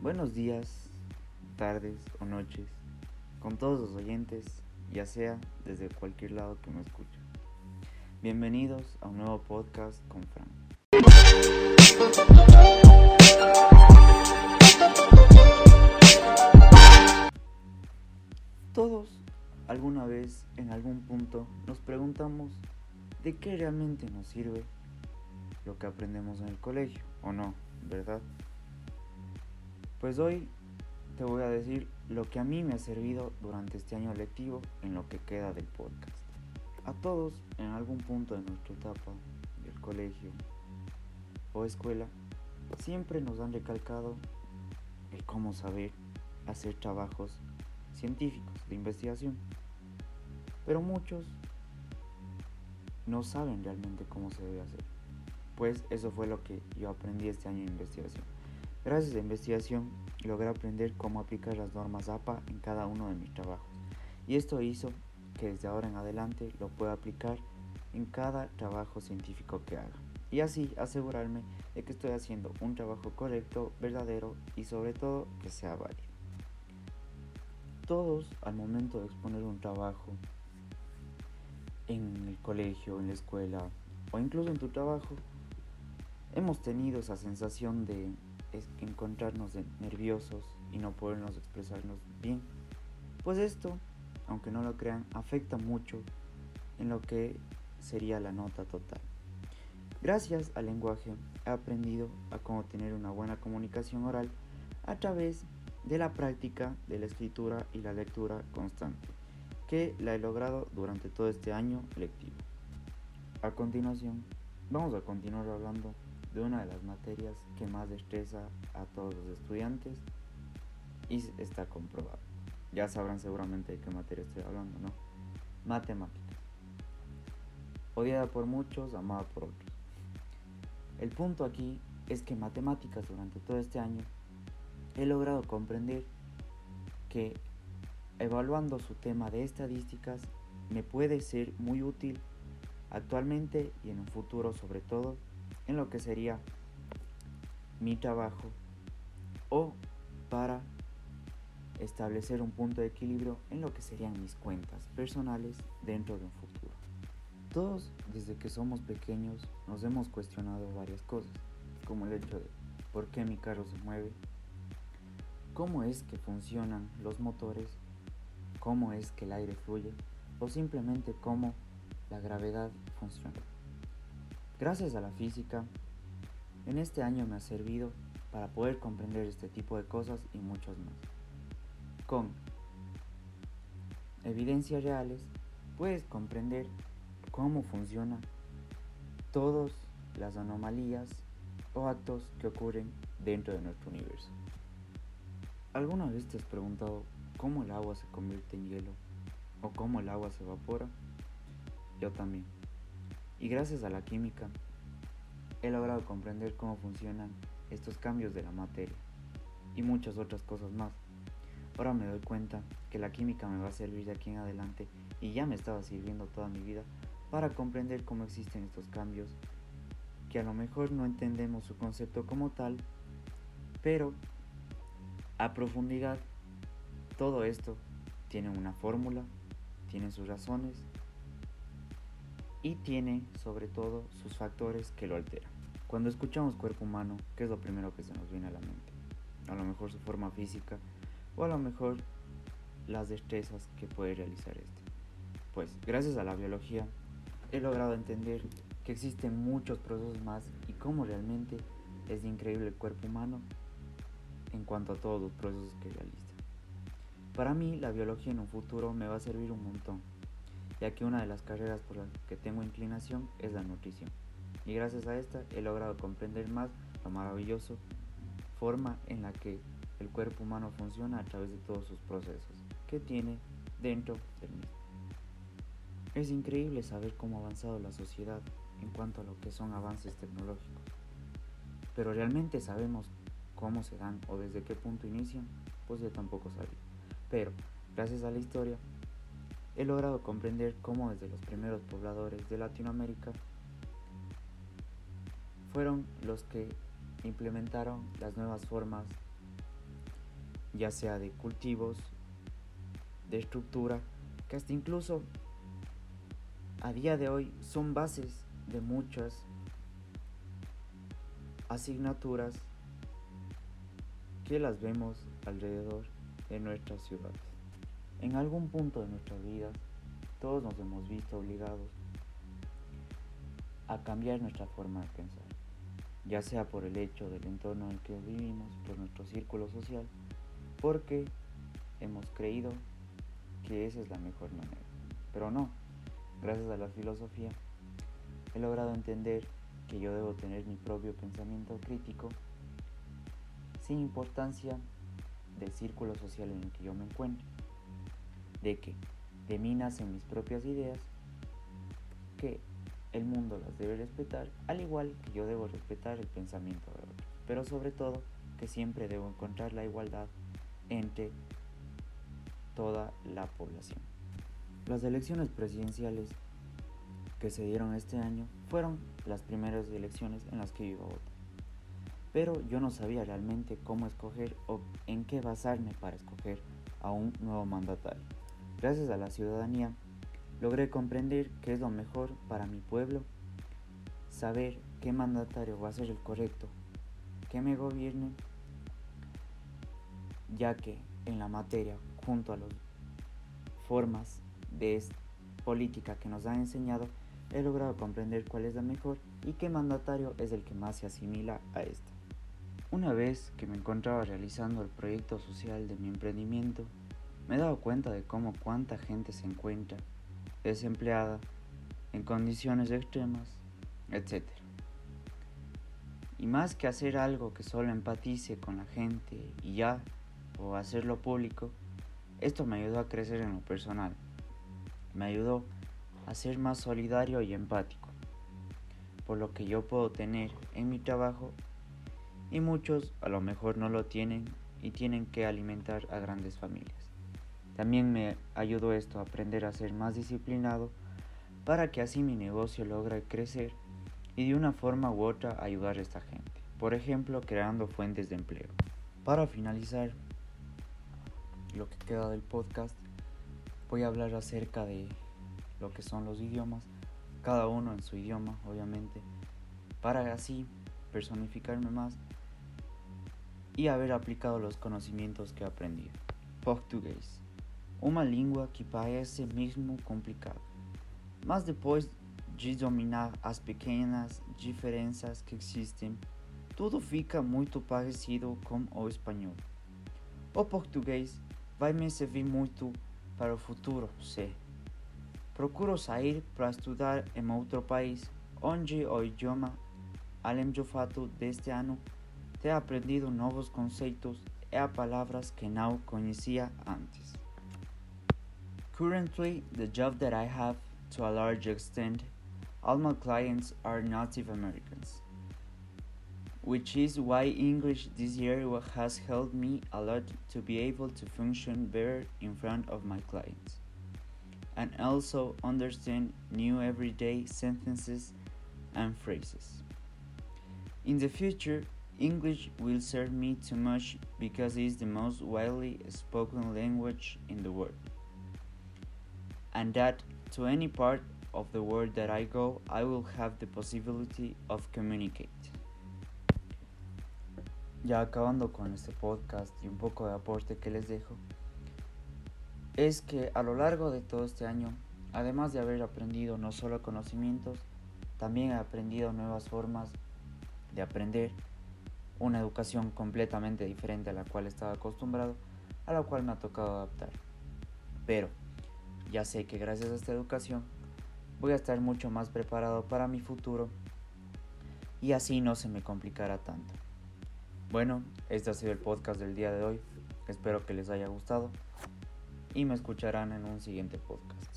Buenos días, tardes o noches, con todos los oyentes, ya sea desde cualquier lado que me escuchen. Bienvenidos a un nuevo podcast con Fran. Todos alguna vez en algún punto nos preguntamos de qué realmente nos sirve lo que aprendemos en el colegio, ¿o no? ¿Verdad? Pues hoy te voy a decir lo que a mí me ha servido durante este año lectivo en lo que queda del podcast. A todos, en algún punto de nuestra etapa del colegio o escuela, siempre nos han recalcado el cómo saber hacer trabajos científicos de investigación. Pero muchos no saben realmente cómo se debe hacer. Pues eso fue lo que yo aprendí este año en investigación. Gracias a investigación logré aprender cómo aplicar las normas APA en cada uno de mis trabajos. Y esto hizo que desde ahora en adelante lo pueda aplicar en cada trabajo científico que haga. Y así asegurarme de que estoy haciendo un trabajo correcto, verdadero y sobre todo que sea válido. Todos al momento de exponer un trabajo en el colegio, en la escuela o incluso en tu trabajo, hemos tenido esa sensación de encontrarnos nerviosos y no podernos expresarnos bien. Pues esto, aunque no lo crean, afecta mucho en lo que sería la nota total. Gracias al lenguaje he aprendido a cómo tener una buena comunicación oral a través de la práctica de la escritura y la lectura constante, que la he logrado durante todo este año lectivo. A continuación, vamos a continuar hablando de una de las materias que más estresa a todos los estudiantes y está comprobado. Ya sabrán seguramente de qué materia estoy hablando, ¿no? Matemáticas. Odiada por muchos, amada por otros. El punto aquí es que matemáticas durante todo este año he logrado comprender que evaluando su tema de estadísticas me puede ser muy útil actualmente y en un futuro sobre todo en lo que sería mi trabajo o para establecer un punto de equilibrio en lo que serían mis cuentas personales dentro de un futuro. Todos desde que somos pequeños nos hemos cuestionado varias cosas, como el hecho de por qué mi carro se mueve, cómo es que funcionan los motores, cómo es que el aire fluye o simplemente cómo la gravedad funciona. Gracias a la física, en este año me ha servido para poder comprender este tipo de cosas y muchos más. Con evidencias reales puedes comprender cómo funcionan todas las anomalías o actos que ocurren dentro de nuestro universo. ¿Alguna vez te has preguntado cómo el agua se convierte en hielo o cómo el agua se evapora? Yo también. Y gracias a la química, he logrado comprender cómo funcionan estos cambios de la materia y muchas otras cosas más. Ahora me doy cuenta que la química me va a servir de aquí en adelante y ya me estaba sirviendo toda mi vida para comprender cómo existen estos cambios, que a lo mejor no entendemos su concepto como tal, pero a profundidad todo esto tiene una fórmula, tiene sus razones y tiene sobre todo sus factores que lo alteran. Cuando escuchamos cuerpo humano, ¿qué es lo primero que se nos viene a la mente? A lo mejor su forma física o a lo mejor las destrezas que puede realizar este. Pues gracias a la biología he logrado entender que existen muchos procesos más y cómo realmente es increíble el cuerpo humano en cuanto a todos los procesos que realiza. Para mí la biología en un futuro me va a servir un montón ya que una de las carreras por las que tengo inclinación es la nutrición. Y gracias a esta he logrado comprender más la maravillosa forma en la que el cuerpo humano funciona a través de todos sus procesos que tiene dentro del mismo. Es increíble saber cómo ha avanzado la sociedad en cuanto a lo que son avances tecnológicos. Pero realmente sabemos cómo se dan o desde qué punto inician, pues yo tampoco sabía. Pero gracias a la historia he logrado comprender cómo desde los primeros pobladores de Latinoamérica fueron los que implementaron las nuevas formas ya sea de cultivos, de estructura, que hasta incluso a día de hoy son bases de muchas asignaturas que las vemos alrededor de nuestra ciudad. En algún punto de nuestra vida, todos nos hemos visto obligados a cambiar nuestra forma de pensar, ya sea por el hecho del entorno en el que vivimos, por nuestro círculo social, porque hemos creído que esa es la mejor manera. Pero no, gracias a la filosofía, he logrado entender que yo debo tener mi propio pensamiento crítico sin importancia del círculo social en el que yo me encuentro, de que de mí nacen mis propias ideas, que el mundo las debe respetar, al igual que yo debo respetar el pensamiento de otros, pero sobre todo que siempre debo encontrar la igualdad entre toda la población. Las elecciones presidenciales que se dieron este año fueron las primeras elecciones en las que iba a votar. Pero yo no sabía realmente cómo escoger o en qué basarme para escoger a un nuevo mandatario. Gracias a la ciudadanía logré comprender qué es lo mejor para mi pueblo, saber qué mandatario va a ser el correcto, que me gobierne, ya que en la materia, junto a las formas de política que nos han enseñado, he logrado comprender cuál es la mejor y qué mandatario es el que más se asimila a esta. Una vez que me encontraba realizando el proyecto social de mi emprendimiento, me he dado cuenta de cómo cuánta gente se encuentra desempleada, en condiciones extremas, etc. Y más que hacer algo que solo empatice con la gente y ya, o hacerlo público, esto me ayudó a crecer en lo personal. Me ayudó a ser más solidario y empático, por lo que yo puedo tener en mi trabajo y muchos a lo mejor no lo tienen y tienen que alimentar a grandes familias. También me ayudó esto a aprender a ser más disciplinado para que así mi negocio logre crecer y de una forma u otra ayudar a esta gente. Por ejemplo, creando fuentes de empleo. Para finalizar lo que queda del podcast, voy a hablar acerca de lo que son los idiomas, cada uno en su idioma, obviamente, para así personificarme más y haber aplicado los conocimientos que he aprendido. Portugués, uma língua que parece mesmo complicada, mas depois de dominar as pequenas diferenças que existem, tudo fica muito parecido com o espanhol. O português vai me servir muito para o futuro, sei. Procuro sair para estudar em outro país, onde o idioma, além do fato deste ano ter aprendido novos conceitos e palavras que não conhecia antes. Currently, the job that I have, to a large extent, all my clients are Native Americans, which is why English this year has helped me a lot to be able to function better in front of my clients. and also understand new everyday sentences and phrases. In the future, English will serve me too much because it is the most widely spoken language in the world. And that to any part of the world that I go, I will have the possibility of communicate. Ya acabando con este podcast y un poco de aporte que les dejo, es que a lo largo de todo este año, además de haber aprendido no solo conocimientos, también he aprendido nuevas formas de aprender, una educación completamente diferente a la cual estaba acostumbrado, a la cual me ha tocado adaptar. Pero ya sé que gracias a esta educación voy a estar mucho más preparado para mi futuro y así no se me complicará tanto. Bueno, este ha sido el podcast del día de hoy. Espero que les haya gustado y me escucharán en un siguiente podcast.